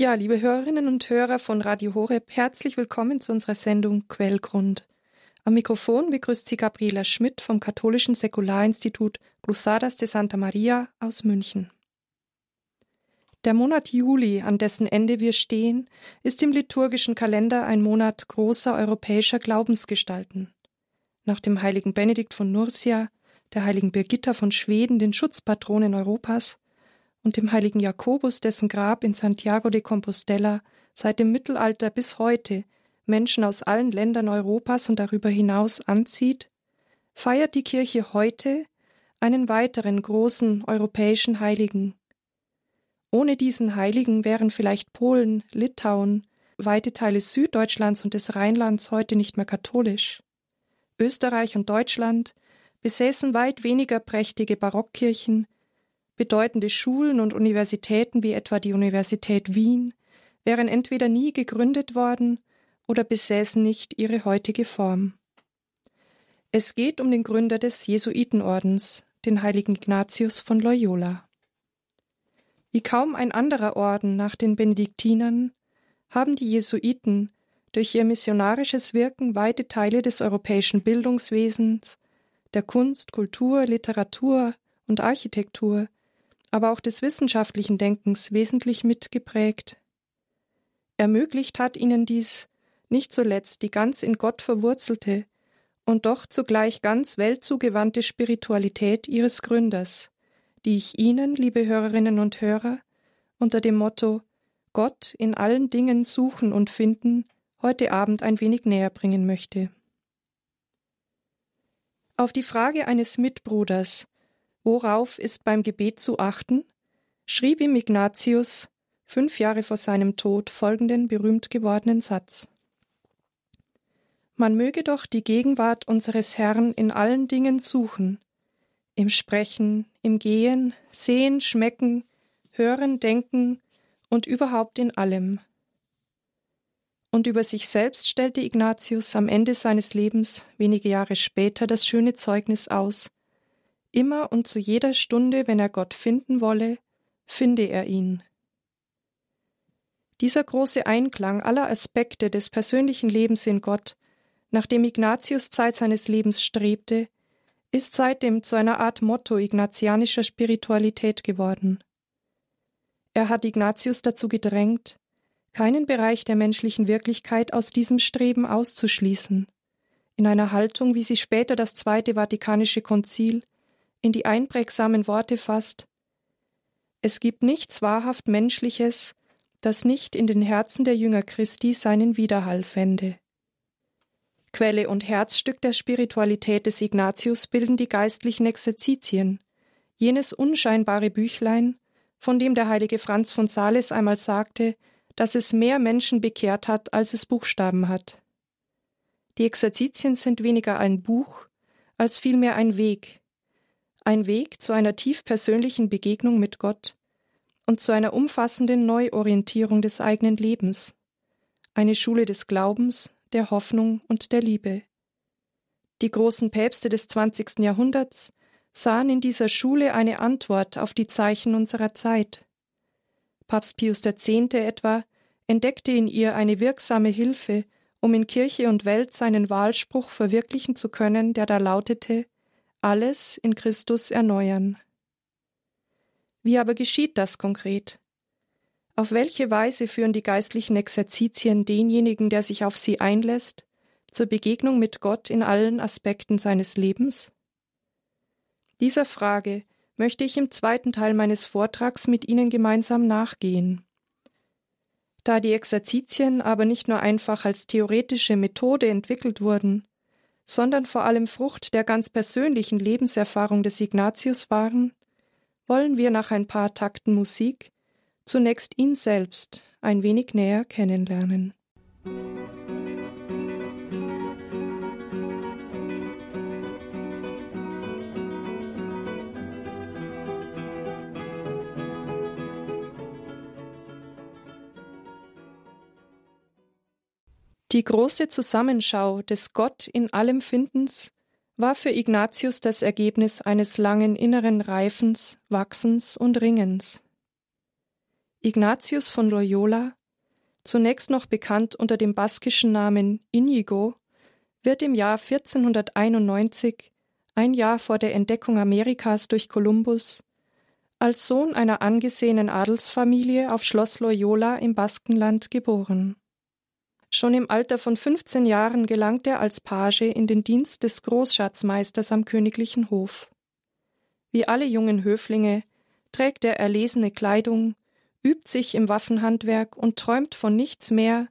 Ja, liebe Hörerinnen und Hörer von Radio Horeb, herzlich willkommen zu unserer Sendung Quellgrund. Am Mikrofon begrüßt Sie Gabriela Schmidt vom Katholischen Säkularinstitut Cruzadas de Santa Maria aus München. Der Monat Juli, an dessen Ende wir stehen, ist im liturgischen Kalender ein Monat großer europäischer Glaubensgestalten. Nach dem heiligen Benedikt von Nursia, der heiligen Birgitta von Schweden, den Schutzpatronen Europas, und dem heiligen Jakobus, dessen Grab in Santiago de Compostela seit dem Mittelalter bis heute Menschen aus allen Ländern Europas und darüber hinaus anzieht, feiert die Kirche heute einen weiteren großen europäischen Heiligen. Ohne diesen Heiligen wären vielleicht Polen, Litauen, weite Teile Süddeutschlands und des Rheinlands heute nicht mehr katholisch. Österreich und Deutschland besäßen weit weniger prächtige Barockkirchen, Bedeutende Schulen und Universitäten wie etwa die Universität Wien wären entweder nie gegründet worden oder besäßen nicht ihre heutige Form. Es geht um den Gründer des Jesuitenordens, den heiligen Ignatius von Loyola. Wie kaum ein anderer Orden nach den Benediktinern haben die Jesuiten durch ihr missionarisches Wirken weite Teile des europäischen Bildungswesens, der Kunst, Kultur, Literatur und Architektur aber auch des wissenschaftlichen Denkens wesentlich mitgeprägt. Ermöglicht hat ihnen dies nicht zuletzt die ganz in Gott verwurzelte und doch zugleich ganz weltzugewandte Spiritualität ihres Gründers, die ich Ihnen, liebe Hörerinnen und Hörer, unter dem Motto Gott in allen Dingen suchen und finden heute Abend ein wenig näher bringen möchte. Auf die Frage eines Mitbruders, Worauf ist beim Gebet zu achten? schrieb ihm Ignatius fünf Jahre vor seinem Tod folgenden berühmt gewordenen Satz. Man möge doch die Gegenwart unseres Herrn in allen Dingen suchen, im Sprechen, im Gehen, Sehen, Schmecken, Hören, Denken und überhaupt in allem. Und über sich selbst stellte Ignatius am Ende seines Lebens wenige Jahre später das schöne Zeugnis aus, Immer und zu jeder Stunde, wenn er Gott finden wolle, finde er ihn. Dieser große Einklang aller Aspekte des persönlichen Lebens in Gott, nach dem Ignatius Zeit seines Lebens strebte, ist seitdem zu einer Art Motto ignatianischer Spiritualität geworden. Er hat Ignatius dazu gedrängt, keinen Bereich der menschlichen Wirklichkeit aus diesem Streben auszuschließen, in einer Haltung, wie sie später das Zweite Vatikanische Konzil in die einprägsamen Worte fasst Es gibt nichts wahrhaft Menschliches, das nicht in den Herzen der Jünger Christi seinen Widerhall fände. Quelle und Herzstück der Spiritualität des Ignatius bilden die geistlichen Exerzitien, jenes unscheinbare Büchlein, von dem der heilige Franz von Sales einmal sagte, dass es mehr Menschen bekehrt hat, als es Buchstaben hat. Die Exerzitien sind weniger ein Buch, als vielmehr ein Weg, ein Weg zu einer tief persönlichen Begegnung mit Gott und zu einer umfassenden Neuorientierung des eigenen Lebens, eine Schule des Glaubens, der Hoffnung und der Liebe. Die großen Päpste des 20. Jahrhunderts sahen in dieser Schule eine Antwort auf die Zeichen unserer Zeit. Papst Pius X. etwa entdeckte in ihr eine wirksame Hilfe, um in Kirche und Welt seinen Wahlspruch verwirklichen zu können, der da lautete alles in Christus erneuern. Wie aber geschieht das konkret? Auf welche Weise führen die geistlichen Exerzitien denjenigen, der sich auf sie einlässt, zur Begegnung mit Gott in allen Aspekten seines Lebens? Dieser Frage möchte ich im zweiten Teil meines Vortrags mit Ihnen gemeinsam nachgehen. Da die Exerzitien aber nicht nur einfach als theoretische Methode entwickelt wurden, sondern vor allem Frucht der ganz persönlichen Lebenserfahrung des Ignatius waren, wollen wir nach ein paar Takten Musik zunächst ihn selbst ein wenig näher kennenlernen. Die große Zusammenschau des Gott in allem Findens war für Ignatius das Ergebnis eines langen inneren Reifens, Wachsens und Ringens. Ignatius von Loyola, zunächst noch bekannt unter dem baskischen Namen Inigo, wird im Jahr 1491, ein Jahr vor der Entdeckung Amerikas durch Kolumbus, als Sohn einer angesehenen Adelsfamilie auf Schloss Loyola im Baskenland geboren. Schon im Alter von 15 Jahren gelangt er als Page in den Dienst des Großschatzmeisters am königlichen Hof. Wie alle jungen Höflinge trägt er erlesene Kleidung, übt sich im Waffenhandwerk und träumt von nichts mehr,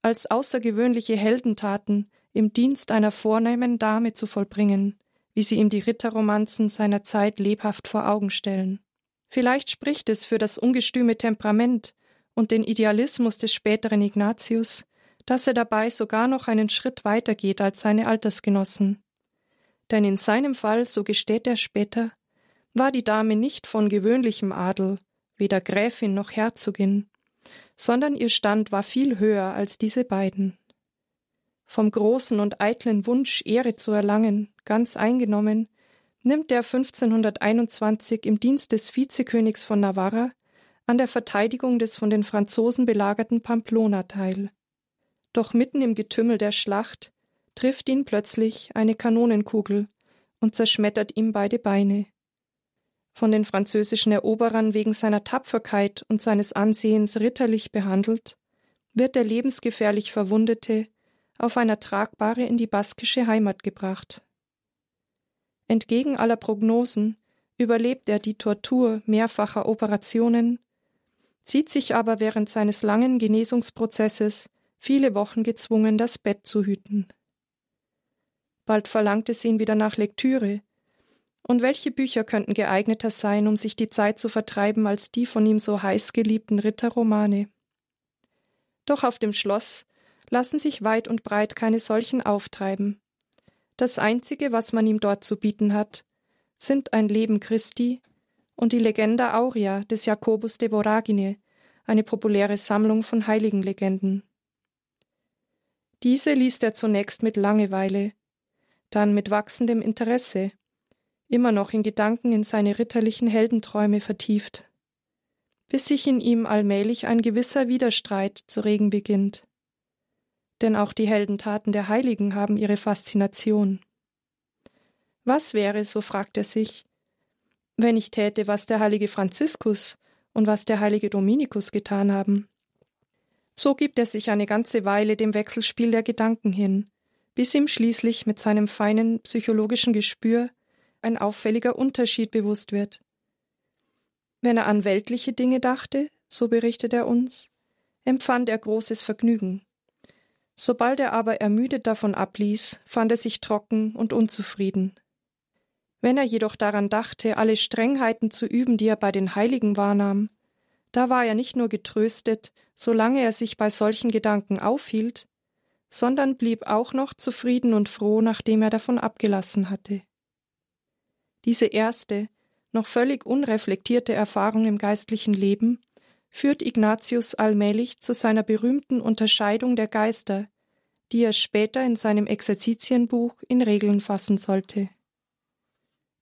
als außergewöhnliche Heldentaten im Dienst einer vornehmen Dame zu vollbringen, wie sie ihm die Ritterromanzen seiner Zeit lebhaft vor Augen stellen. Vielleicht spricht es für das ungestüme Temperament und den Idealismus des späteren Ignatius, dass er dabei sogar noch einen Schritt weiter geht als seine Altersgenossen. Denn in seinem Fall, so gesteht er später, war die Dame nicht von gewöhnlichem Adel, weder Gräfin noch Herzogin, sondern ihr Stand war viel höher als diese beiden. Vom großen und eitlen Wunsch, Ehre zu erlangen, ganz eingenommen, nimmt er 1521 im Dienst des Vizekönigs von Navarra an der Verteidigung des von den Franzosen belagerten Pamplona teil. Doch mitten im Getümmel der Schlacht trifft ihn plötzlich eine Kanonenkugel und zerschmettert ihm beide Beine von den französischen Eroberern wegen seiner Tapferkeit und seines Ansehens ritterlich behandelt, wird der lebensgefährlich Verwundete auf einer Tragbare in die baskische Heimat gebracht. Entgegen aller Prognosen überlebt er die Tortur mehrfacher Operationen, sieht sich aber während seines langen Genesungsprozesses viele Wochen gezwungen, das Bett zu hüten. Bald verlangt es ihn wieder nach Lektüre, und welche Bücher könnten geeigneter sein, um sich die Zeit zu vertreiben, als die von ihm so heiß geliebten Ritterromane? Doch auf dem Schloss lassen sich weit und breit keine solchen auftreiben. Das Einzige, was man ihm dort zu bieten hat, sind ein Leben Christi und die Legenda Aurea des Jakobus de Voragine, eine populäre Sammlung von Heiligenlegenden. Diese liest er zunächst mit Langeweile, dann mit wachsendem Interesse immer noch in Gedanken in seine ritterlichen Heldenträume vertieft, bis sich in ihm allmählich ein gewisser Widerstreit zu regen beginnt. Denn auch die Heldentaten der Heiligen haben ihre Faszination. Was wäre, so fragt er sich, wenn ich täte, was der heilige Franziskus und was der heilige Dominikus getan haben? So gibt er sich eine ganze Weile dem Wechselspiel der Gedanken hin, bis ihm schließlich mit seinem feinen psychologischen Gespür ein auffälliger Unterschied bewusst wird. Wenn er an weltliche Dinge dachte, so berichtet er uns, empfand er großes Vergnügen. Sobald er aber ermüdet davon abließ, fand er sich trocken und unzufrieden. Wenn er jedoch daran dachte, alle Strengheiten zu üben, die er bei den Heiligen wahrnahm, da war er nicht nur getröstet, solange er sich bei solchen Gedanken aufhielt, sondern blieb auch noch zufrieden und froh, nachdem er davon abgelassen hatte. Diese erste, noch völlig unreflektierte Erfahrung im geistlichen Leben führt Ignatius allmählich zu seiner berühmten Unterscheidung der Geister, die er später in seinem Exerzitienbuch in Regeln fassen sollte.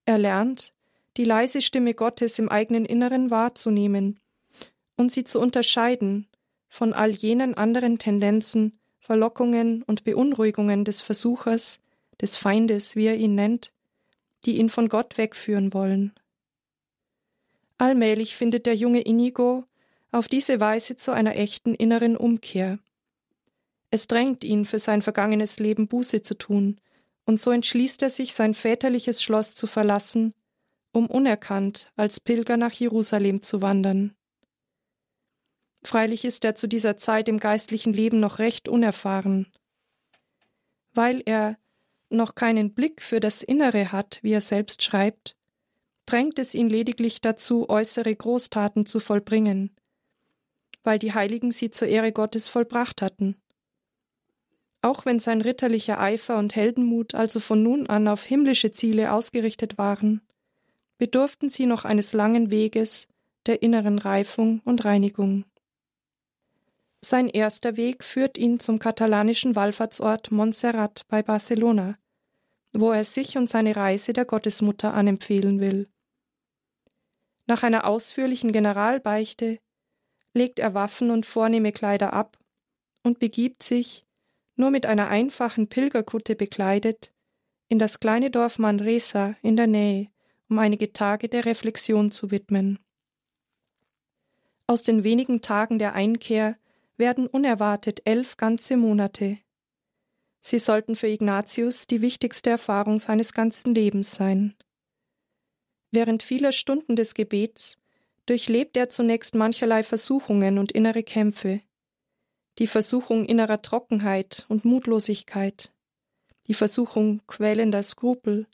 Er lernt, die leise Stimme Gottes im eigenen Inneren wahrzunehmen und sie zu unterscheiden von all jenen anderen Tendenzen, Verlockungen und Beunruhigungen des Versuchers, des Feindes, wie er ihn nennt, die ihn von Gott wegführen wollen. Allmählich findet der junge Inigo auf diese Weise zu einer echten inneren Umkehr. Es drängt ihn, für sein vergangenes Leben Buße zu tun, und so entschließt er sich, sein väterliches Schloss zu verlassen, um unerkannt als Pilger nach Jerusalem zu wandern. Freilich ist er zu dieser Zeit im geistlichen Leben noch recht unerfahren. Weil er noch keinen Blick für das Innere hat, wie er selbst schreibt, drängt es ihn lediglich dazu, äußere Großtaten zu vollbringen, weil die Heiligen sie zur Ehre Gottes vollbracht hatten. Auch wenn sein ritterlicher Eifer und Heldenmut also von nun an auf himmlische Ziele ausgerichtet waren, bedurften sie noch eines langen Weges der inneren Reifung und Reinigung. Sein erster Weg führt ihn zum katalanischen Wallfahrtsort Montserrat bei Barcelona, wo er sich und seine Reise der Gottesmutter anempfehlen will. Nach einer ausführlichen Generalbeichte legt er Waffen und vornehme Kleider ab und begibt sich, nur mit einer einfachen Pilgerkutte bekleidet, in das kleine Dorf Manresa in der Nähe, um einige Tage der Reflexion zu widmen. Aus den wenigen Tagen der Einkehr werden unerwartet elf ganze Monate. Sie sollten für Ignatius die wichtigste Erfahrung seines ganzen Lebens sein. Während vieler Stunden des Gebets durchlebt er zunächst mancherlei Versuchungen und innere Kämpfe. Die Versuchung innerer Trockenheit und Mutlosigkeit, die Versuchung quälender Skrupel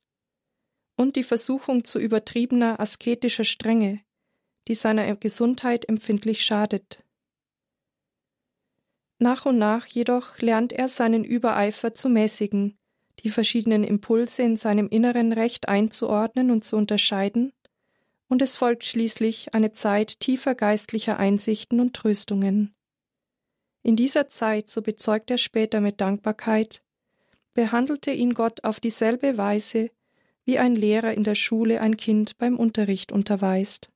und die Versuchung zu übertriebener asketischer Strenge, die seiner Gesundheit empfindlich schadet. Nach und nach jedoch lernt er seinen Übereifer zu mäßigen, die verschiedenen Impulse in seinem Inneren recht einzuordnen und zu unterscheiden, und es folgt schließlich eine Zeit tiefer geistlicher Einsichten und Tröstungen. In dieser Zeit, so bezeugt er später mit Dankbarkeit, behandelte ihn Gott auf dieselbe Weise, wie ein Lehrer in der Schule ein Kind beim Unterricht unterweist.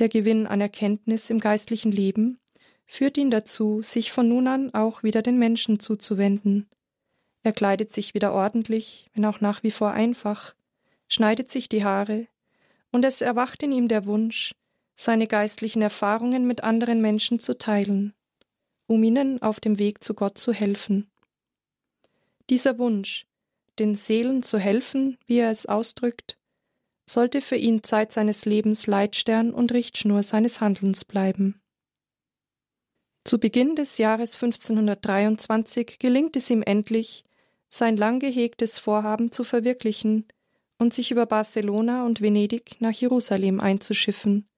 Der Gewinn an Erkenntnis im geistlichen Leben führt ihn dazu, sich von nun an auch wieder den Menschen zuzuwenden. Er kleidet sich wieder ordentlich, wenn auch nach wie vor einfach, schneidet sich die Haare, und es erwacht in ihm der Wunsch, seine geistlichen Erfahrungen mit anderen Menschen zu teilen, um ihnen auf dem Weg zu Gott zu helfen. Dieser Wunsch, den Seelen zu helfen, wie er es ausdrückt, sollte für ihn Zeit seines Lebens Leitstern und Richtschnur seines Handelns bleiben. Zu Beginn des Jahres 1523 gelingt es ihm endlich, sein lang gehegtes Vorhaben zu verwirklichen und sich über Barcelona und Venedig nach Jerusalem einzuschiffen,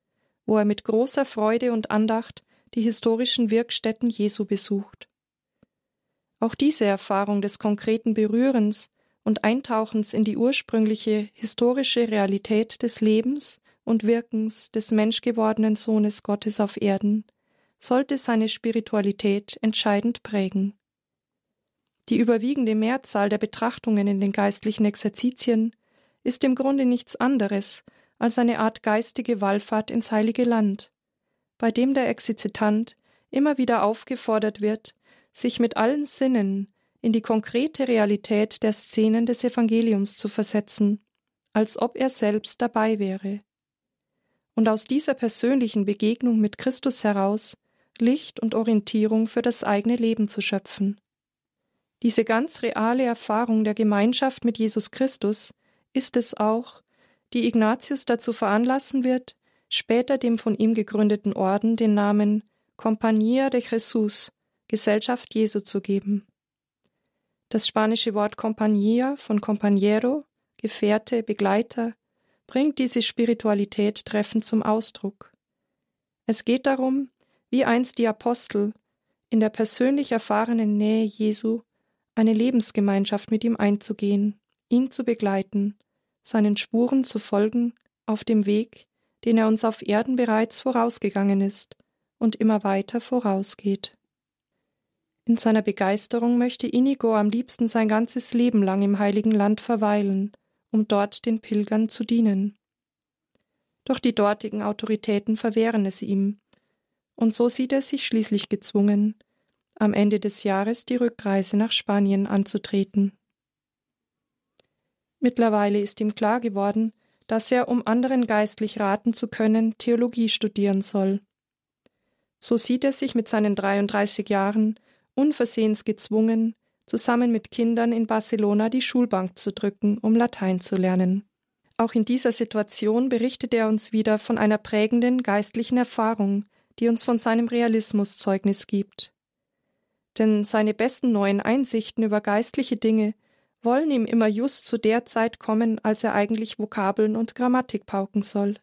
wo er mit großer Freude und Andacht die historischen Wirkstätten Jesu besucht. Auch diese Erfahrung des konkreten Berührens und Eintauchens in die ursprüngliche historische Realität des Lebens und Wirkens des menschgewordenen Sohnes Gottes auf Erden sollte seine Spiritualität entscheidend prägen. Die überwiegende Mehrzahl der Betrachtungen in den geistlichen Exerzitien ist im Grunde nichts anderes als eine Art geistige Wallfahrt ins heilige Land, bei dem der Exerzitant immer wieder aufgefordert wird, sich mit allen Sinnen in die konkrete Realität der Szenen des Evangeliums zu versetzen, als ob er selbst dabei wäre. Und aus dieser persönlichen Begegnung mit Christus heraus Licht und Orientierung für das eigene Leben zu schöpfen. Diese ganz reale Erfahrung der Gemeinschaft mit Jesus Christus ist es auch, die Ignatius dazu veranlassen wird, später dem von ihm gegründeten Orden den Namen Compañía de Jesús, Gesellschaft Jesu zu geben. Das spanische Wort Compañía von Compañero, Gefährte, Begleiter, bringt diese Spiritualität treffend zum Ausdruck. Es geht darum, wie einst die Apostel, in der persönlich erfahrenen Nähe Jesu eine Lebensgemeinschaft mit ihm einzugehen, ihn zu begleiten, seinen Spuren zu folgen auf dem Weg, den er uns auf Erden bereits vorausgegangen ist und immer weiter vorausgeht. In seiner Begeisterung möchte Inigo am liebsten sein ganzes Leben lang im heiligen Land verweilen, um dort den Pilgern zu dienen. Doch die dortigen Autoritäten verwehren es ihm, und so sieht er sich schließlich gezwungen, am Ende des Jahres die Rückreise nach Spanien anzutreten. Mittlerweile ist ihm klar geworden, dass er, um anderen geistlich raten zu können, Theologie studieren soll. So sieht er sich mit seinen 33 Jahren unversehens gezwungen, zusammen mit Kindern in Barcelona die Schulbank zu drücken, um Latein zu lernen. Auch in dieser Situation berichtet er uns wieder von einer prägenden geistlichen Erfahrung, die uns von seinem Realismus Zeugnis gibt. Denn seine besten neuen Einsichten über geistliche Dinge wollen ihm immer just zu der Zeit kommen, als er eigentlich Vokabeln und Grammatik pauken soll.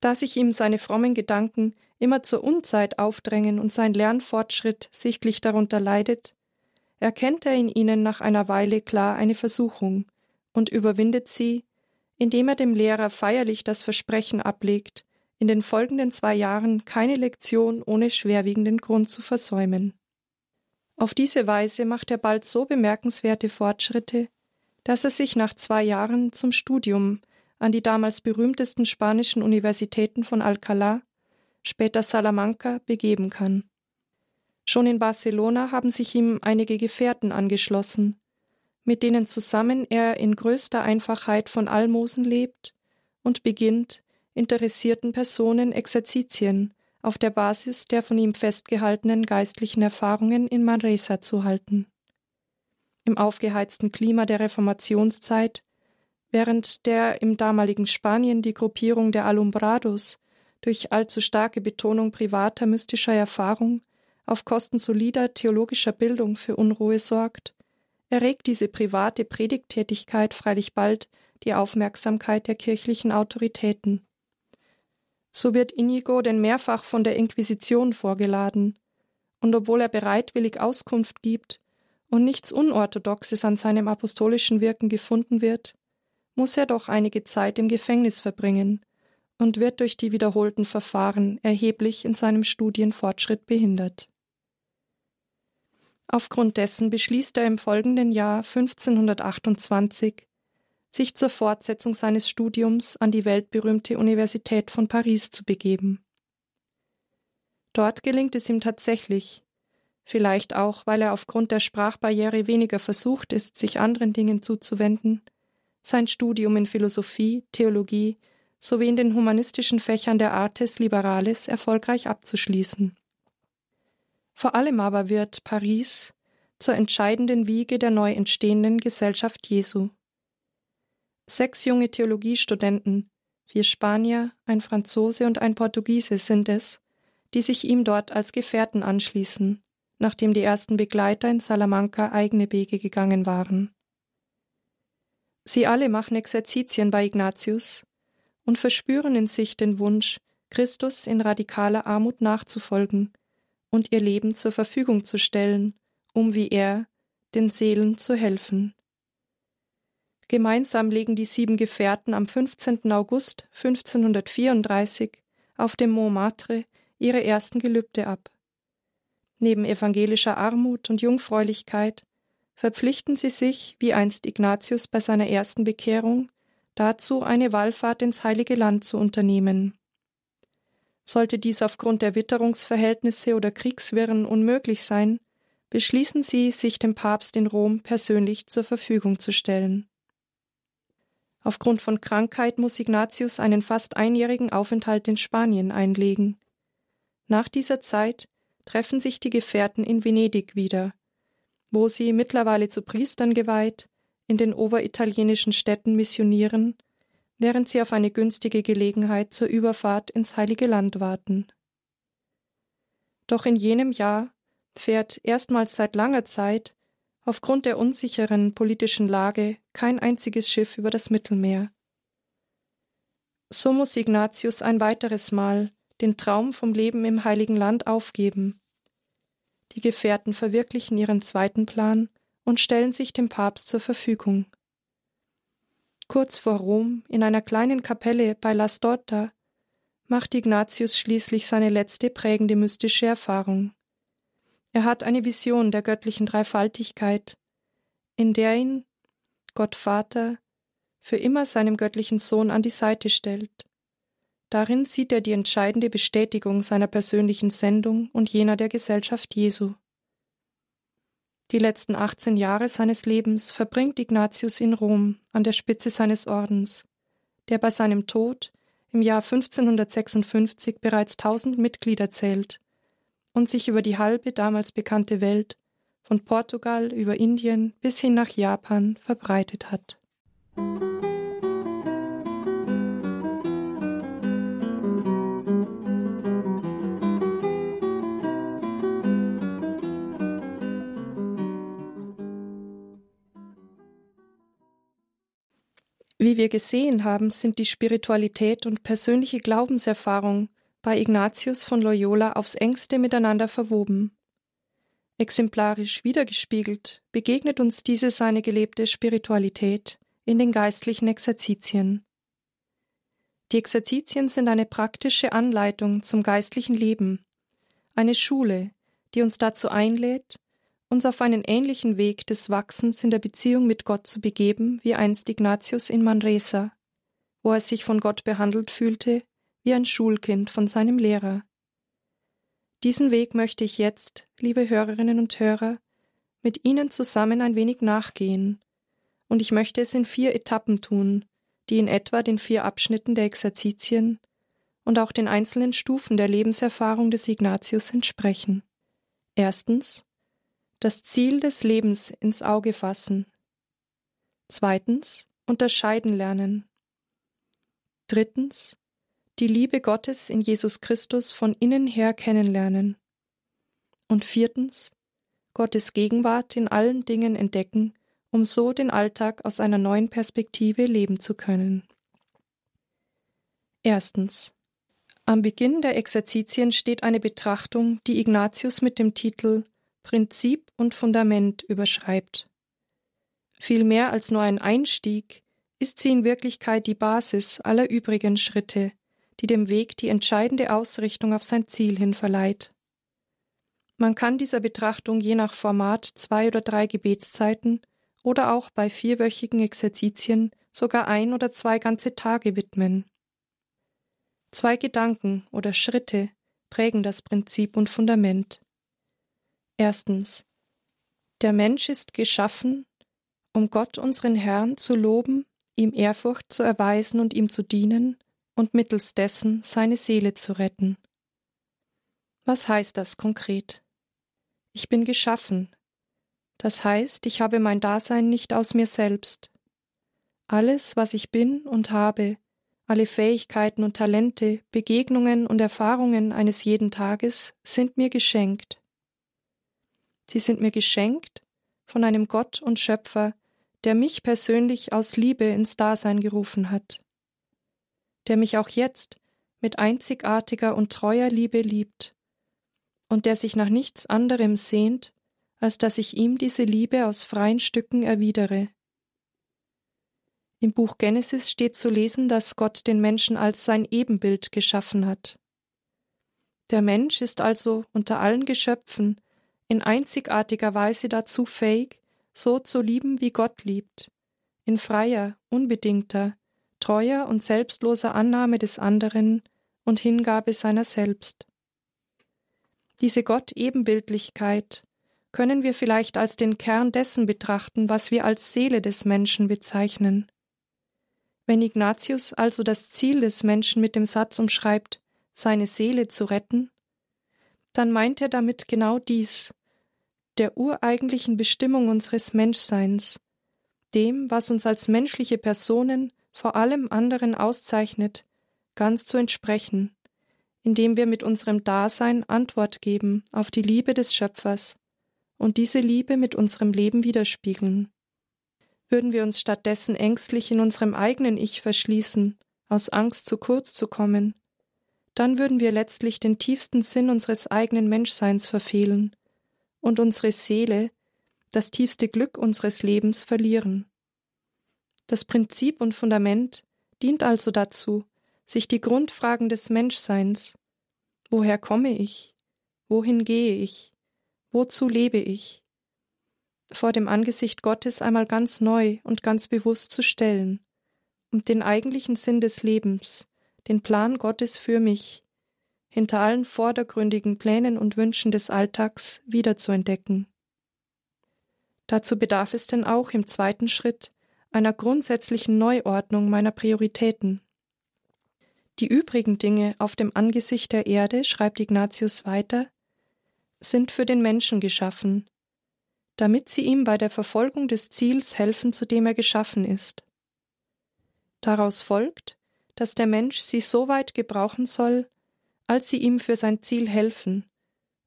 Da sich ihm seine frommen Gedanken immer zur Unzeit aufdrängen und sein Lernfortschritt sichtlich darunter leidet, erkennt er in ihnen nach einer Weile klar eine Versuchung und überwindet sie, indem er dem Lehrer feierlich das Versprechen ablegt, in den folgenden zwei Jahren keine Lektion ohne schwerwiegenden Grund zu versäumen. Auf diese Weise macht er bald so bemerkenswerte Fortschritte, dass er sich nach zwei Jahren zum Studium an die damals berühmtesten spanischen Universitäten von Alcalá später Salamanca, begeben kann. Schon in Barcelona haben sich ihm einige Gefährten angeschlossen, mit denen zusammen er in größter Einfachheit von Almosen lebt und beginnt, interessierten Personen Exerzitien auf der Basis der von ihm festgehaltenen geistlichen Erfahrungen in Manresa zu halten. Im aufgeheizten Klima der Reformationszeit, während der im damaligen Spanien die Gruppierung der Alumbrados durch allzu starke Betonung privater mystischer Erfahrung auf Kosten solider theologischer Bildung für Unruhe sorgt, erregt diese private Predigttätigkeit freilich bald die Aufmerksamkeit der kirchlichen Autoritäten. So wird Inigo denn mehrfach von der Inquisition vorgeladen, und obwohl er bereitwillig Auskunft gibt und nichts Unorthodoxes an seinem apostolischen Wirken gefunden wird, muss er doch einige Zeit im Gefängnis verbringen und wird durch die wiederholten Verfahren erheblich in seinem Studienfortschritt behindert. Aufgrund dessen beschließt er im folgenden Jahr 1528, sich zur Fortsetzung seines Studiums an die weltberühmte Universität von Paris zu begeben. Dort gelingt es ihm tatsächlich, vielleicht auch, weil er aufgrund der Sprachbarriere weniger versucht ist, sich anderen Dingen zuzuwenden, sein Studium in Philosophie, Theologie sowie in den humanistischen Fächern der Artes Liberales erfolgreich abzuschließen. Vor allem aber wird Paris zur entscheidenden Wiege der neu entstehenden Gesellschaft Jesu. Sechs junge Theologiestudenten, vier Spanier, ein Franzose und ein Portugiese sind es, die sich ihm dort als Gefährten anschließen, nachdem die ersten Begleiter in Salamanca eigene Wege gegangen waren. Sie alle machen Exerzitien bei Ignatius und verspüren in sich den Wunsch, Christus in radikaler Armut nachzufolgen und ihr Leben zur Verfügung zu stellen, um wie er den Seelen zu helfen. Gemeinsam legen die sieben Gefährten am 15. August 1534 auf dem Montmartre ihre ersten Gelübde ab. Neben evangelischer Armut und Jungfräulichkeit verpflichten sie sich, wie einst Ignatius bei seiner ersten Bekehrung, dazu, eine Wallfahrt ins Heilige Land zu unternehmen. Sollte dies aufgrund der Witterungsverhältnisse oder Kriegswirren unmöglich sein, beschließen sie, sich dem Papst in Rom persönlich zur Verfügung zu stellen. Aufgrund von Krankheit muss Ignatius einen fast einjährigen Aufenthalt in Spanien einlegen. Nach dieser Zeit treffen sich die Gefährten in Venedig wieder, wo sie mittlerweile zu Priestern geweiht, in den oberitalienischen Städten missionieren, während sie auf eine günstige Gelegenheit zur Überfahrt ins Heilige Land warten. Doch in jenem Jahr fährt erstmals seit langer Zeit aufgrund der unsicheren politischen Lage kein einziges Schiff über das Mittelmeer. So muss Ignatius ein weiteres Mal den Traum vom Leben im heiligen Land aufgeben. Die Gefährten verwirklichen ihren zweiten Plan und stellen sich dem Papst zur Verfügung. Kurz vor Rom, in einer kleinen Kapelle bei La Storta, macht Ignatius schließlich seine letzte prägende mystische Erfahrung. Er hat eine Vision der göttlichen Dreifaltigkeit, in der ihn Gott Vater für immer seinem göttlichen Sohn an die Seite stellt. Darin sieht er die entscheidende Bestätigung seiner persönlichen Sendung und jener der Gesellschaft Jesu. Die letzten 18 Jahre seines Lebens verbringt Ignatius in Rom an der Spitze seines Ordens, der bei seinem Tod im Jahr 1556 bereits tausend Mitglieder zählt und sich über die halbe damals bekannte Welt, von Portugal über Indien bis hin nach Japan, verbreitet hat. Wie wir gesehen haben, sind die Spiritualität und persönliche Glaubenserfahrung bei Ignatius von Loyola aufs engste miteinander verwoben. Exemplarisch wiedergespiegelt begegnet uns diese seine gelebte Spiritualität in den geistlichen Exerzitien. Die Exerzitien sind eine praktische Anleitung zum geistlichen Leben, eine Schule, die uns dazu einlädt, uns auf einen ähnlichen Weg des Wachsens in der Beziehung mit Gott zu begeben, wie einst Ignatius in Manresa, wo er sich von Gott behandelt fühlte wie ein Schulkind von seinem Lehrer, Diesen Weg möchte ich jetzt, liebe Hörerinnen und Hörer, mit Ihnen zusammen ein wenig nachgehen, und ich möchte es in vier Etappen tun, die in etwa den vier Abschnitten der Exerzitien und auch den einzelnen Stufen der Lebenserfahrung des Ignatius entsprechen. Erstens das Ziel des Lebens ins Auge fassen. Zweitens unterscheiden lernen. Drittens die Liebe Gottes in Jesus Christus von innen her kennenlernen. Und viertens Gottes Gegenwart in allen Dingen entdecken, um so den Alltag aus einer neuen Perspektive leben zu können. Erstens. Am Beginn der Exerzitien steht eine Betrachtung, die Ignatius mit dem Titel Prinzip und Fundament überschreibt. Viel mehr als nur ein Einstieg ist sie in Wirklichkeit die Basis aller übrigen Schritte, die dem Weg die entscheidende Ausrichtung auf sein Ziel hin verleiht. Man kann dieser Betrachtung je nach Format zwei oder drei Gebetszeiten oder auch bei vierwöchigen Exerzitien sogar ein oder zwei ganze Tage widmen. Zwei Gedanken oder Schritte prägen das Prinzip und Fundament. Erstens. Der Mensch ist geschaffen, um Gott unseren Herrn zu loben, ihm Ehrfurcht zu erweisen und ihm zu dienen und mittels dessen seine Seele zu retten. Was heißt das konkret? Ich bin geschaffen. Das heißt, ich habe mein Dasein nicht aus mir selbst. Alles, was ich bin und habe, alle Fähigkeiten und Talente, Begegnungen und Erfahrungen eines jeden Tages sind mir geschenkt. Sie sind mir geschenkt von einem Gott und Schöpfer, der mich persönlich aus Liebe ins Dasein gerufen hat der mich auch jetzt mit einzigartiger und treuer Liebe liebt und der sich nach nichts anderem sehnt, als dass ich ihm diese Liebe aus freien Stücken erwidere. Im Buch Genesis steht zu lesen, dass Gott den Menschen als sein Ebenbild geschaffen hat. Der Mensch ist also unter allen Geschöpfen in einzigartiger Weise dazu fähig, so zu lieben, wie Gott liebt, in freier, unbedingter, treuer und selbstloser Annahme des anderen und Hingabe seiner selbst. Diese Gott-Ebenbildlichkeit können wir vielleicht als den Kern dessen betrachten, was wir als Seele des Menschen bezeichnen. Wenn Ignatius also das Ziel des Menschen mit dem Satz umschreibt, seine Seele zu retten, dann meint er damit genau dies, der ureigentlichen Bestimmung unseres Menschseins, dem, was uns als menschliche Personen vor allem anderen auszeichnet, ganz zu entsprechen, indem wir mit unserem Dasein Antwort geben auf die Liebe des Schöpfers und diese Liebe mit unserem Leben widerspiegeln. Würden wir uns stattdessen ängstlich in unserem eigenen Ich verschließen, aus Angst zu kurz zu kommen, dann würden wir letztlich den tiefsten Sinn unseres eigenen Menschseins verfehlen und unsere Seele, das tiefste Glück unseres Lebens verlieren. Das Prinzip und Fundament dient also dazu, sich die Grundfragen des Menschseins Woher komme ich? Wohin gehe ich? Wozu lebe ich? vor dem Angesicht Gottes einmal ganz neu und ganz bewusst zu stellen und den eigentlichen Sinn des Lebens, den Plan Gottes für mich, hinter allen vordergründigen Plänen und Wünschen des Alltags wiederzuentdecken. Dazu bedarf es denn auch im zweiten Schritt einer grundsätzlichen Neuordnung meiner Prioritäten. Die übrigen Dinge auf dem Angesicht der Erde, schreibt Ignatius weiter, sind für den Menschen geschaffen, damit sie ihm bei der Verfolgung des Ziels helfen, zu dem er geschaffen ist. Daraus folgt, dass der Mensch sie so weit gebrauchen soll, als sie ihm für sein Ziel helfen,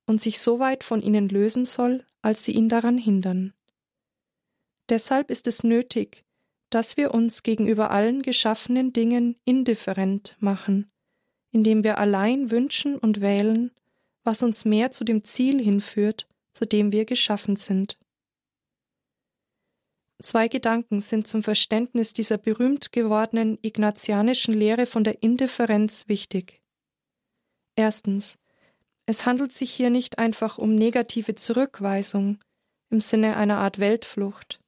und sich so weit von ihnen lösen soll, als sie ihn daran hindern. Deshalb ist es nötig, dass wir uns gegenüber allen geschaffenen Dingen indifferent machen, indem wir allein wünschen und wählen, was uns mehr zu dem Ziel hinführt, zu dem wir geschaffen sind. Zwei Gedanken sind zum Verständnis dieser berühmt gewordenen ignatianischen Lehre von der Indifferenz wichtig. Erstens. Es handelt sich hier nicht einfach um negative Zurückweisung im Sinne einer Art Weltflucht.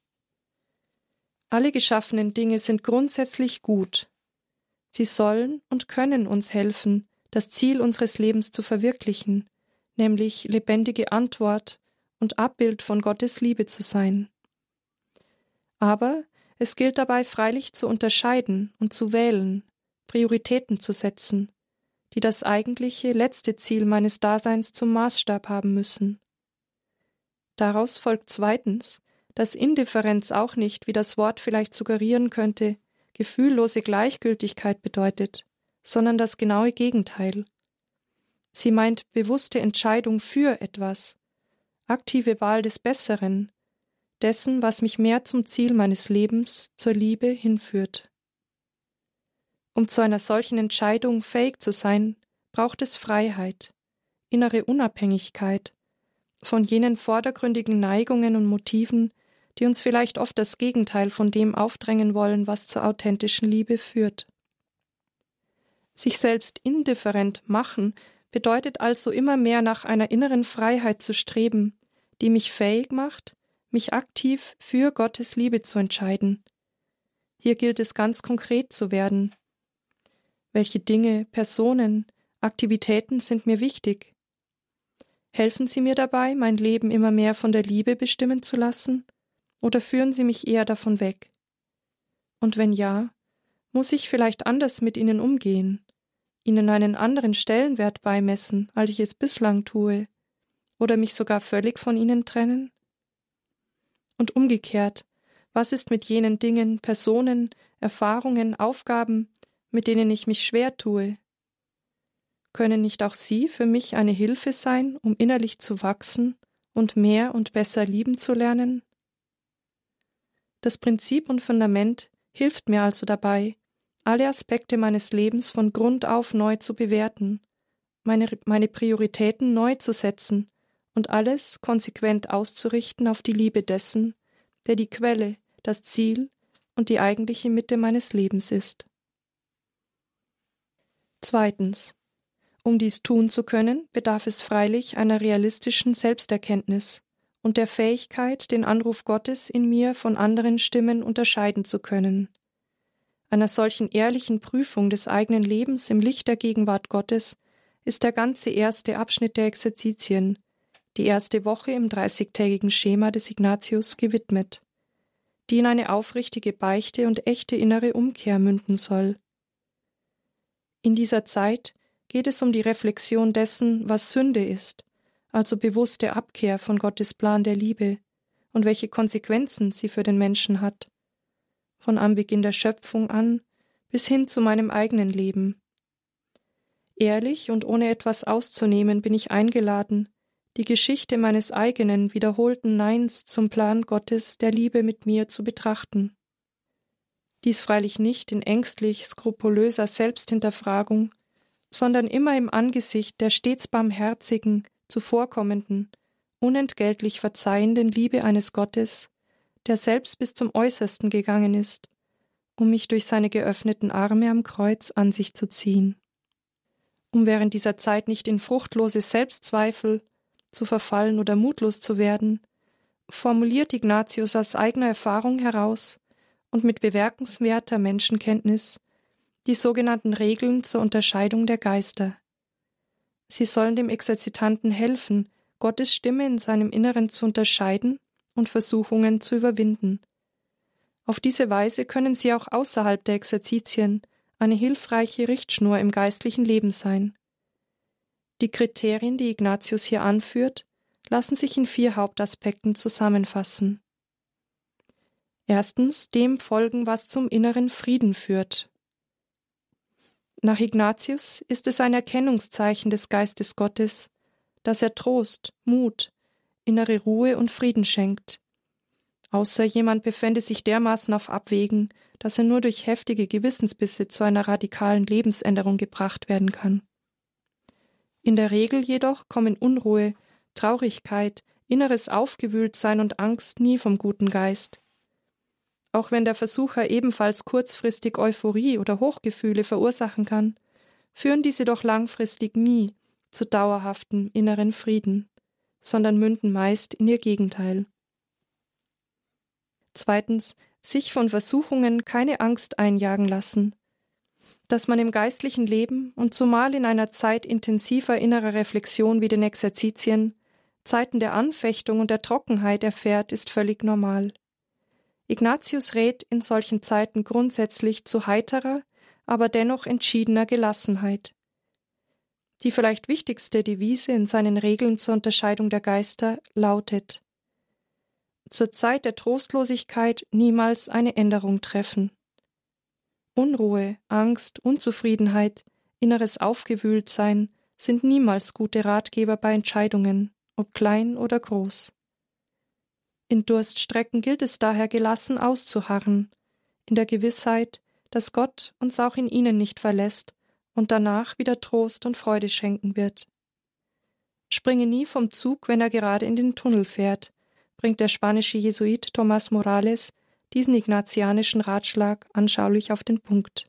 Alle geschaffenen Dinge sind grundsätzlich gut. Sie sollen und können uns helfen, das Ziel unseres Lebens zu verwirklichen, nämlich lebendige Antwort und Abbild von Gottes Liebe zu sein. Aber es gilt dabei freilich zu unterscheiden und zu wählen, Prioritäten zu setzen, die das eigentliche letzte Ziel meines Daseins zum Maßstab haben müssen. Daraus folgt zweitens, dass Indifferenz auch nicht, wie das Wort vielleicht suggerieren könnte, gefühllose Gleichgültigkeit bedeutet, sondern das genaue Gegenteil. Sie meint bewusste Entscheidung für etwas, aktive Wahl des Besseren, dessen, was mich mehr zum Ziel meines Lebens, zur Liebe hinführt. Um zu einer solchen Entscheidung fähig zu sein, braucht es Freiheit, innere Unabhängigkeit von jenen vordergründigen Neigungen und Motiven, die uns vielleicht oft das Gegenteil von dem aufdrängen wollen, was zur authentischen Liebe führt. Sich selbst indifferent machen bedeutet also immer mehr nach einer inneren Freiheit zu streben, die mich fähig macht, mich aktiv für Gottes Liebe zu entscheiden. Hier gilt es ganz konkret zu werden. Welche Dinge, Personen, Aktivitäten sind mir wichtig? Helfen sie mir dabei, mein Leben immer mehr von der Liebe bestimmen zu lassen? Oder führen sie mich eher davon weg? Und wenn ja, muss ich vielleicht anders mit ihnen umgehen, ihnen einen anderen Stellenwert beimessen, als ich es bislang tue, oder mich sogar völlig von ihnen trennen? Und umgekehrt, was ist mit jenen Dingen, Personen, Erfahrungen, Aufgaben, mit denen ich mich schwer tue? Können nicht auch sie für mich eine Hilfe sein, um innerlich zu wachsen und mehr und besser lieben zu lernen? Das Prinzip und Fundament hilft mir also dabei, alle Aspekte meines Lebens von Grund auf neu zu bewerten, meine, meine Prioritäten neu zu setzen und alles konsequent auszurichten auf die Liebe dessen, der die Quelle, das Ziel und die eigentliche Mitte meines Lebens ist. Zweitens. Um dies tun zu können, bedarf es freilich einer realistischen Selbsterkenntnis, und der Fähigkeit, den Anruf Gottes in mir von anderen Stimmen unterscheiden zu können. Einer solchen ehrlichen Prüfung des eigenen Lebens im Licht der Gegenwart Gottes ist der ganze erste Abschnitt der Exerzitien, die erste Woche im dreißigtägigen Schema des Ignatius gewidmet, die in eine aufrichtige Beichte und echte innere Umkehr münden soll. In dieser Zeit geht es um die Reflexion dessen, was Sünde ist, also bewusste Abkehr von Gottes Plan der Liebe und welche Konsequenzen sie für den Menschen hat, von Anbeginn der Schöpfung an bis hin zu meinem eigenen Leben. Ehrlich und ohne etwas auszunehmen bin ich eingeladen, die Geschichte meines eigenen wiederholten Neins zum Plan Gottes der Liebe mit mir zu betrachten. Dies freilich nicht in ängstlich skrupulöser Selbsthinterfragung, sondern immer im Angesicht der stets barmherzigen, zuvorkommenden, unentgeltlich verzeihenden Liebe eines Gottes, der selbst bis zum Äußersten gegangen ist, um mich durch seine geöffneten Arme am Kreuz an sich zu ziehen. Um während dieser Zeit nicht in fruchtlose Selbstzweifel zu verfallen oder mutlos zu werden, formuliert Ignatius aus eigener Erfahrung heraus und mit bewerkenswerter Menschenkenntnis die sogenannten Regeln zur Unterscheidung der Geister. Sie sollen dem Exerzitanten helfen, Gottes Stimme in seinem Inneren zu unterscheiden und Versuchungen zu überwinden. Auf diese Weise können sie auch außerhalb der Exerzitien eine hilfreiche Richtschnur im geistlichen Leben sein. Die Kriterien, die Ignatius hier anführt, lassen sich in vier Hauptaspekten zusammenfassen. Erstens dem folgen, was zum inneren Frieden führt, nach Ignatius ist es ein Erkennungszeichen des Geistes Gottes, dass er Trost, Mut, innere Ruhe und Frieden schenkt. Außer jemand befände sich dermaßen auf Abwägen, dass er nur durch heftige Gewissensbisse zu einer radikalen Lebensänderung gebracht werden kann. In der Regel jedoch kommen Unruhe, Traurigkeit, inneres Aufgewühltsein und Angst nie vom guten Geist. Auch wenn der Versucher ebenfalls kurzfristig Euphorie oder Hochgefühle verursachen kann, führen diese doch langfristig nie zu dauerhaftem inneren Frieden, sondern münden meist in ihr Gegenteil. Zweitens, sich von Versuchungen keine Angst einjagen lassen. dass man im geistlichen Leben und zumal in einer Zeit intensiver innerer Reflexion wie den Exerzitien Zeiten der Anfechtung und der Trockenheit erfährt, ist völlig normal. Ignatius rät in solchen Zeiten grundsätzlich zu heiterer, aber dennoch entschiedener Gelassenheit. Die vielleicht wichtigste Devise in seinen Regeln zur Unterscheidung der Geister lautet Zur Zeit der Trostlosigkeit niemals eine Änderung treffen. Unruhe, Angst, Unzufriedenheit, inneres Aufgewühltsein sind niemals gute Ratgeber bei Entscheidungen, ob klein oder groß. In Durststrecken gilt es daher gelassen auszuharren, in der Gewissheit, dass Gott uns auch in ihnen nicht verlässt und danach wieder Trost und Freude schenken wird. Springe nie vom Zug, wenn er gerade in den Tunnel fährt, bringt der spanische Jesuit Tomás Morales diesen ignatianischen Ratschlag anschaulich auf den Punkt.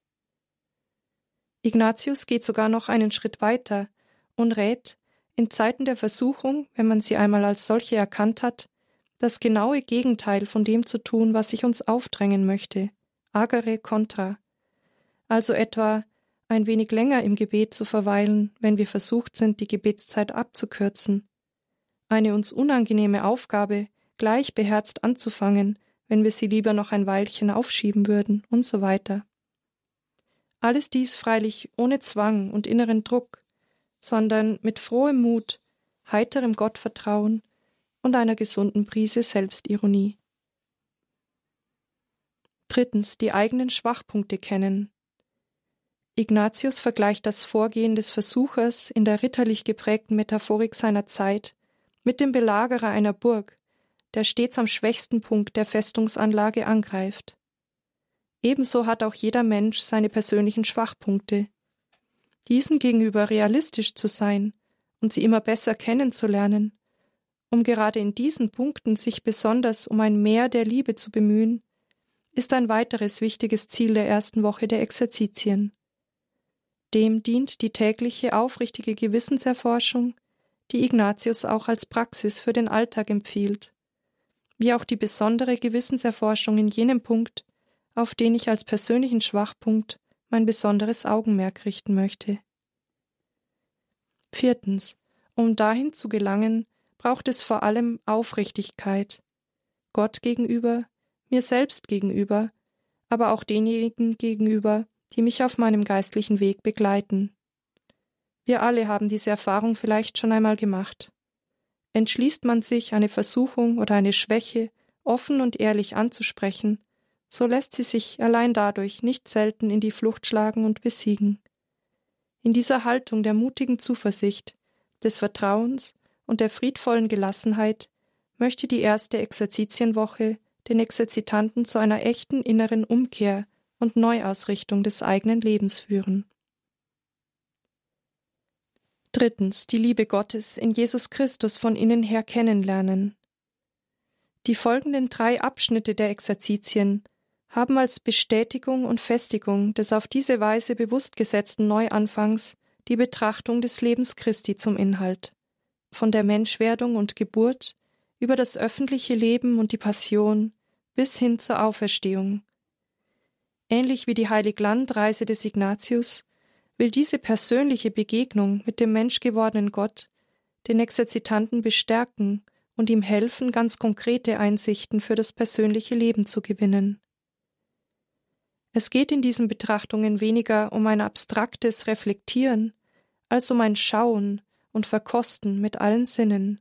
Ignatius geht sogar noch einen Schritt weiter und rät, in Zeiten der Versuchung, wenn man sie einmal als solche erkannt hat, das genaue Gegenteil von dem zu tun, was sich uns aufdrängen möchte, agere contra, also etwa ein wenig länger im Gebet zu verweilen, wenn wir versucht sind, die Gebetszeit abzukürzen, eine uns unangenehme Aufgabe gleich beherzt anzufangen, wenn wir sie lieber noch ein Weilchen aufschieben würden und so weiter. Alles dies freilich ohne Zwang und inneren Druck, sondern mit frohem Mut, heiterem Gottvertrauen und einer gesunden Prise Selbstironie. Drittens die eigenen Schwachpunkte kennen. Ignatius vergleicht das Vorgehen des Versuchers in der ritterlich geprägten Metaphorik seiner Zeit mit dem Belagerer einer Burg, der stets am schwächsten Punkt der Festungsanlage angreift. Ebenso hat auch jeder Mensch seine persönlichen Schwachpunkte. Diesen gegenüber realistisch zu sein und sie immer besser kennenzulernen, um gerade in diesen Punkten sich besonders um ein Mehr der Liebe zu bemühen, ist ein weiteres wichtiges Ziel der ersten Woche der Exerzitien. Dem dient die tägliche aufrichtige Gewissenserforschung, die Ignatius auch als Praxis für den Alltag empfiehlt wie auch die besondere Gewissenserforschung in jenem Punkt, auf den ich als persönlichen Schwachpunkt mein besonderes Augenmerk richten möchte. Viertens. Um dahin zu gelangen, braucht es vor allem Aufrichtigkeit. Gott gegenüber, mir selbst gegenüber, aber auch denjenigen gegenüber, die mich auf meinem geistlichen Weg begleiten. Wir alle haben diese Erfahrung vielleicht schon einmal gemacht. Entschließt man sich, eine Versuchung oder eine Schwäche offen und ehrlich anzusprechen, so lässt sie sich allein dadurch nicht selten in die Flucht schlagen und besiegen. In dieser Haltung der mutigen Zuversicht, des Vertrauens und der friedvollen Gelassenheit möchte die erste Exerzitienwoche den Exerzitanten zu einer echten inneren Umkehr und Neuausrichtung des eigenen Lebens führen. Drittens die Liebe Gottes in Jesus Christus von innen her kennenlernen. Die folgenden drei Abschnitte der Exerzitien haben als Bestätigung und Festigung des auf diese Weise bewusst gesetzten Neuanfangs die Betrachtung des Lebens Christi zum Inhalt, von der Menschwerdung und Geburt über das öffentliche Leben und die Passion bis hin zur Auferstehung. Ähnlich wie die Heiliglandreise des Ignatius will diese persönliche Begegnung mit dem menschgewordenen Gott den Exerzitanten bestärken und ihm helfen, ganz konkrete Einsichten für das persönliche Leben zu gewinnen. Es geht in diesen Betrachtungen weniger um ein abstraktes Reflektieren als um ein Schauen und Verkosten mit allen Sinnen.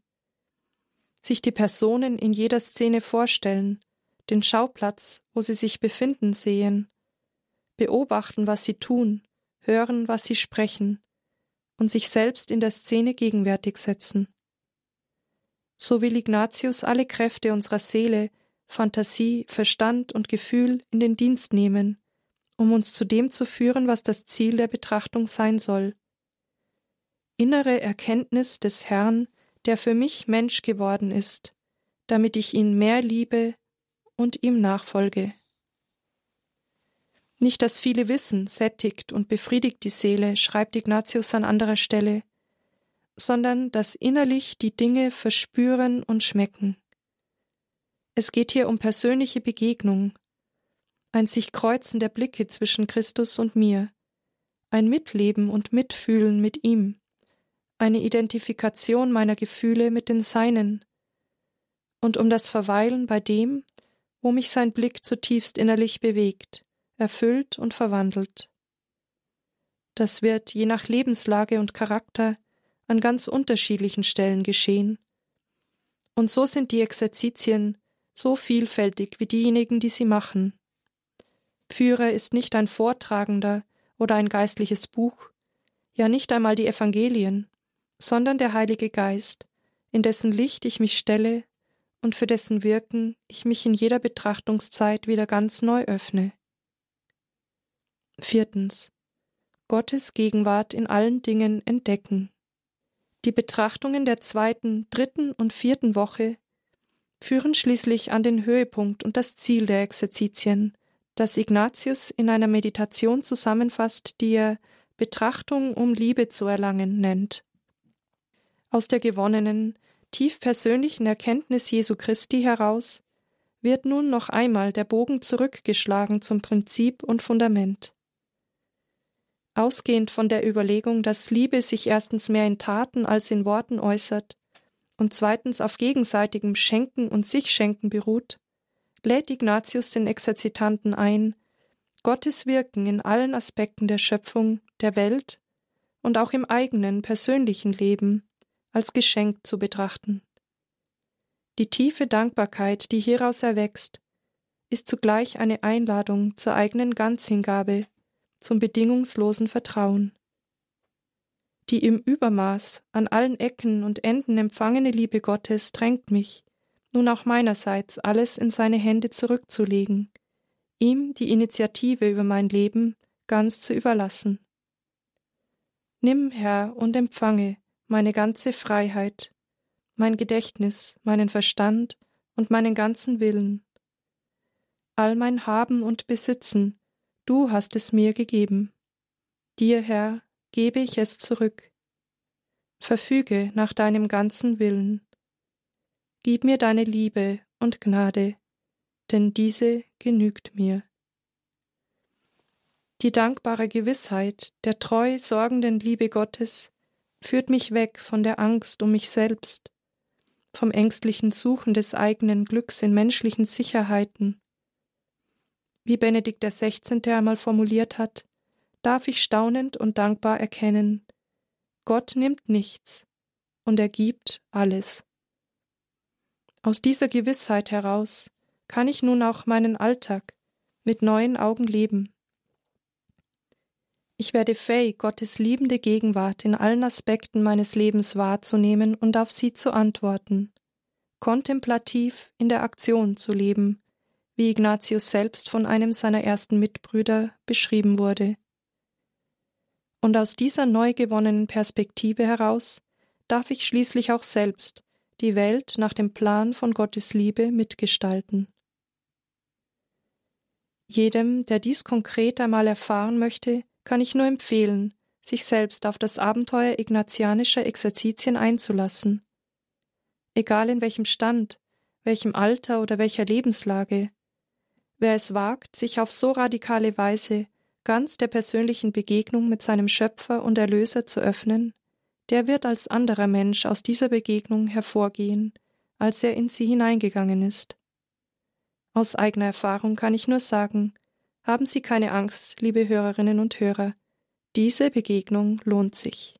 Sich die Personen in jeder Szene vorstellen, den Schauplatz, wo sie sich befinden, sehen, beobachten, was sie tun, hören, was sie sprechen und sich selbst in der Szene gegenwärtig setzen. So will Ignatius alle Kräfte unserer Seele, Fantasie, Verstand und Gefühl in den Dienst nehmen, um uns zu dem zu führen, was das Ziel der Betrachtung sein soll. Innere Erkenntnis des Herrn, der für mich Mensch geworden ist, damit ich ihn mehr liebe und ihm nachfolge. Nicht das viele Wissen sättigt und befriedigt die Seele, schreibt Ignatius an anderer Stelle, sondern das innerlich die Dinge verspüren und schmecken. Es geht hier um persönliche Begegnung, ein sich kreuzen der Blicke zwischen Christus und mir, ein Mitleben und Mitfühlen mit ihm, eine Identifikation meiner Gefühle mit den seinen, und um das Verweilen bei dem, wo mich sein Blick zutiefst innerlich bewegt, erfüllt und verwandelt. Das wird je nach Lebenslage und Charakter an ganz unterschiedlichen Stellen geschehen. Und so sind die Exerzitien so vielfältig wie diejenigen, die sie machen. Führer ist nicht ein Vortragender oder ein geistliches Buch, ja nicht einmal die Evangelien, sondern der Heilige Geist, in dessen Licht ich mich stelle und für dessen Wirken ich mich in jeder Betrachtungszeit wieder ganz neu öffne. Viertens. Gottes Gegenwart in allen Dingen entdecken. Die Betrachtungen der zweiten, dritten und vierten Woche führen schließlich an den Höhepunkt und das Ziel der Exerzitien, das Ignatius in einer Meditation zusammenfasst, die er Betrachtung, um Liebe zu erlangen nennt. Aus der gewonnenen, tief persönlichen Erkenntnis Jesu Christi heraus wird nun noch einmal der Bogen zurückgeschlagen zum Prinzip und Fundament. Ausgehend von der Überlegung, dass Liebe sich erstens mehr in Taten als in Worten äußert und zweitens auf gegenseitigem Schenken und Sichschenken beruht, lädt Ignatius den Exerzitanten ein, Gottes Wirken in allen Aspekten der Schöpfung, der Welt und auch im eigenen persönlichen Leben als Geschenk zu betrachten. Die tiefe Dankbarkeit, die hieraus erwächst, ist zugleich eine Einladung zur eigenen Ganzhingabe, zum bedingungslosen Vertrauen. Die im Übermaß an allen Ecken und Enden empfangene Liebe Gottes drängt mich, nun auch meinerseits alles in seine Hände zurückzulegen, ihm die Initiative über mein Leben ganz zu überlassen. Nimm, Herr, und empfange meine ganze Freiheit, mein Gedächtnis, meinen Verstand und meinen ganzen Willen. All mein Haben und Besitzen, du hast es mir gegeben. Dir, Herr, gebe ich es zurück. Verfüge nach deinem ganzen Willen. Gib mir deine Liebe und Gnade, denn diese genügt mir. Die dankbare Gewissheit der treu sorgenden Liebe Gottes führt mich weg von der Angst um mich selbst, vom ängstlichen Suchen des eigenen Glücks in menschlichen Sicherheiten. Wie Benedikt XVI. einmal formuliert hat, darf ich staunend und dankbar erkennen, Gott nimmt nichts und er gibt alles. Aus dieser Gewissheit heraus kann ich nun auch meinen Alltag mit neuen Augen leben. Ich werde fähig, Gottes liebende Gegenwart in allen Aspekten meines Lebens wahrzunehmen und auf sie zu antworten, kontemplativ in der Aktion zu leben, wie Ignatius selbst von einem seiner ersten Mitbrüder beschrieben wurde. Und aus dieser neu gewonnenen Perspektive heraus darf ich schließlich auch selbst die Welt nach dem Plan von Gottes Liebe mitgestalten. Jedem, der dies konkret einmal erfahren möchte, kann ich nur empfehlen, sich selbst auf das Abenteuer ignatianischer Exerzitien einzulassen. Egal in welchem Stand, welchem Alter oder welcher Lebenslage, wer es wagt, sich auf so radikale Weise ganz der persönlichen Begegnung mit seinem Schöpfer und Erlöser zu öffnen, der wird als anderer Mensch aus dieser Begegnung hervorgehen, als er in sie hineingegangen ist. Aus eigener Erfahrung kann ich nur sagen, haben Sie keine Angst, liebe Hörerinnen und Hörer, diese Begegnung lohnt sich.